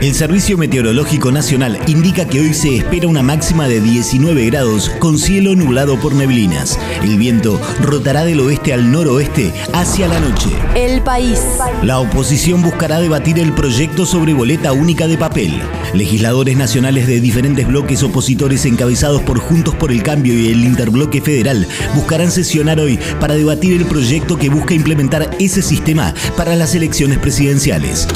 El Servicio Meteorológico Nacional indica que hoy se espera una máxima de 19 grados con cielo nublado por neblinas. El viento rotará del oeste al noroeste hacia la noche. El país. La oposición buscará debatir el proyecto sobre boleta única de papel. Legisladores nacionales de diferentes bloques opositores encabezados por Juntos por el Cambio y el Interbloque Federal buscarán sesionar hoy para debatir el proyecto que busca implementar ese sistema para las elecciones presidenciales.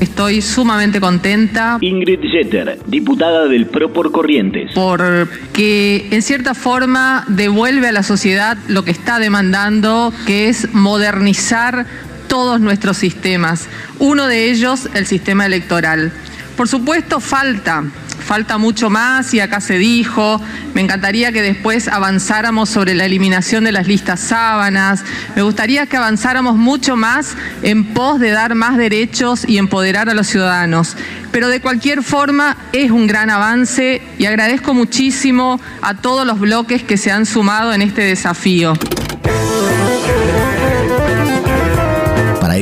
Estoy sumamente contenta. Ingrid Jeter, diputada del PRO por Corrientes. Porque en cierta forma devuelve a la sociedad lo que está demandando, que es modernizar todos nuestros sistemas. Uno de ellos, el sistema electoral. Por supuesto, falta falta mucho más y acá se dijo, me encantaría que después avanzáramos sobre la eliminación de las listas sábanas, me gustaría que avanzáramos mucho más en pos de dar más derechos y empoderar a los ciudadanos. Pero de cualquier forma es un gran avance y agradezco muchísimo a todos los bloques que se han sumado en este desafío.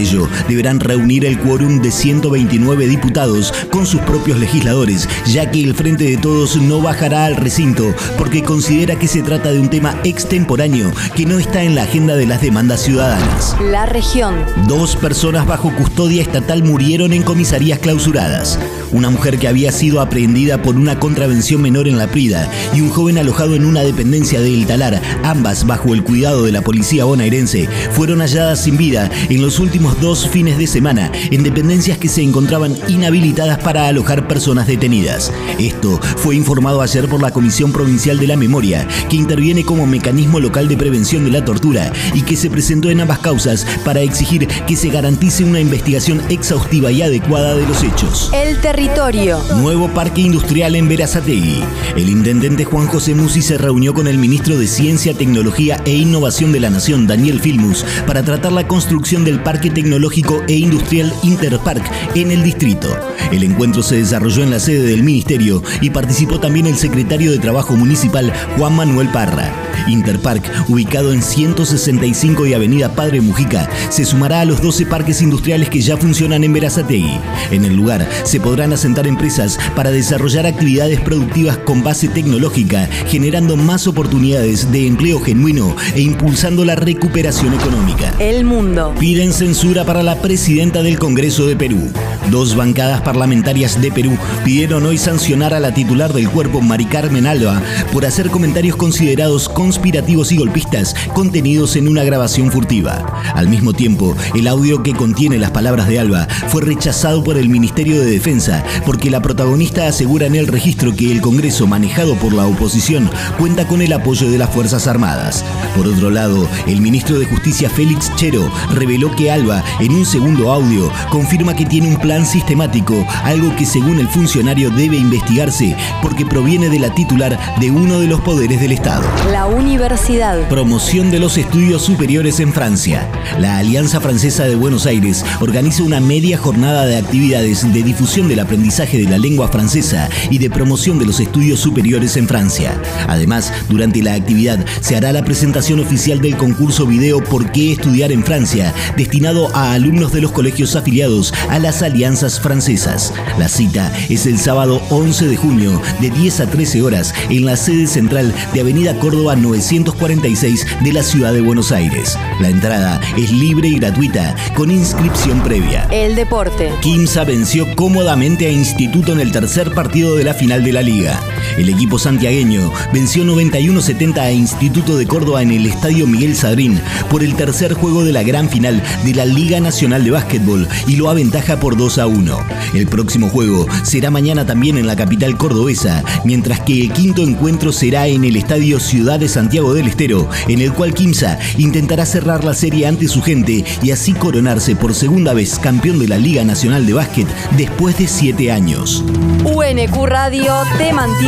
Ello, deberán reunir el quórum de 129 diputados con sus propios legisladores, ya que el Frente de Todos no bajará al recinto porque considera que se trata de un tema extemporáneo que no está en la agenda de las demandas ciudadanas. La región. Dos personas bajo custodia estatal murieron en comisarías clausuradas. Una mujer que había sido aprehendida por una contravención menor en la Prida y un joven alojado en una dependencia de El Talar, ambas bajo el cuidado de la policía bonaerense, fueron halladas sin vida en los últimos dos fines de semana en dependencias que se encontraban inhabilitadas para alojar personas detenidas. Esto fue informado ayer por la Comisión Provincial de la Memoria, que interviene como mecanismo local de prevención de la tortura y que se presentó en ambas causas para exigir que se garantice una investigación exhaustiva y adecuada de los hechos. El territorio. Nuevo parque industrial en Verazategui. El intendente Juan José Musi se reunió con el ministro de Ciencia, Tecnología e Innovación de la Nación, Daniel Filmus, para tratar la construcción del Parque Tecnológico e Industrial Interpark en el distrito. El encuentro se desarrolló en la sede del ministerio y participó también el secretario de Trabajo Municipal, Juan Manuel Parra. Interpark, ubicado en 165 y Avenida Padre Mujica, se sumará a los 12 parques industriales que ya funcionan en Verazategui. En el lugar se podrán asentar empresas para desarrollar actividades productivas con base tecnológica, generando más oportunidades de empleo genuino e impulsando la recuperación económica. El mundo. Piden censura para la presidenta del Congreso de Perú. Dos bancadas parlamentarias de Perú pidieron hoy sancionar a la titular del cuerpo, Mari Carmen Alba, por hacer comentarios considerados conspirativos y golpistas contenidos en una grabación furtiva. Al mismo tiempo, el audio que contiene las palabras de Alba fue rechazado por el Ministerio de Defensa porque la protagonista asegura en el registro que el Congreso manejado por la oposición cuenta con el apoyo de las Fuerzas Armadas. Por otro lado, el ministro de Justicia Félix Chero reveló que Alba, en un segundo audio, confirma que tiene un plan sistemático, algo que según el funcionario debe investigarse porque proviene de la titular de uno de los poderes del Estado. La universidad. Promoción de los estudios superiores en Francia. La Alianza Francesa de Buenos Aires organiza una media jornada de actividades de difusión del aprendizaje de la lengua francesa y de promoción de los estudios superiores en Francia. Además, durante la actividad se hará la presentación oficial del concurso video ¿Por qué estudiar en Francia?, destinado a alumnos de los colegios afiliados a las alianzas francesas. La cita es el sábado 11 de junio de 10 a 13 horas en la sede central de Avenida Córdoba 946 de la ciudad de Buenos Aires. La entrada es libre y gratuita con inscripción previa. El deporte. Quimsa venció cómodamente a Instituto en el tercer partido de la final de la liga. El equipo santiagueño venció 91-70 a Instituto de Córdoba en el Estadio Miguel Sadrín por el tercer juego de la gran final de la Liga Nacional de Básquetbol y lo aventaja por 2 a 1. El próximo juego será mañana también en la capital cordobesa, mientras que el quinto encuentro será en el Estadio Ciudad de Santiago del Estero, en el cual Quimsa intentará cerrar la serie ante su gente y así coronarse por segunda vez campeón de la Liga Nacional de Básquet después de siete años. UNQ Radio te mantiene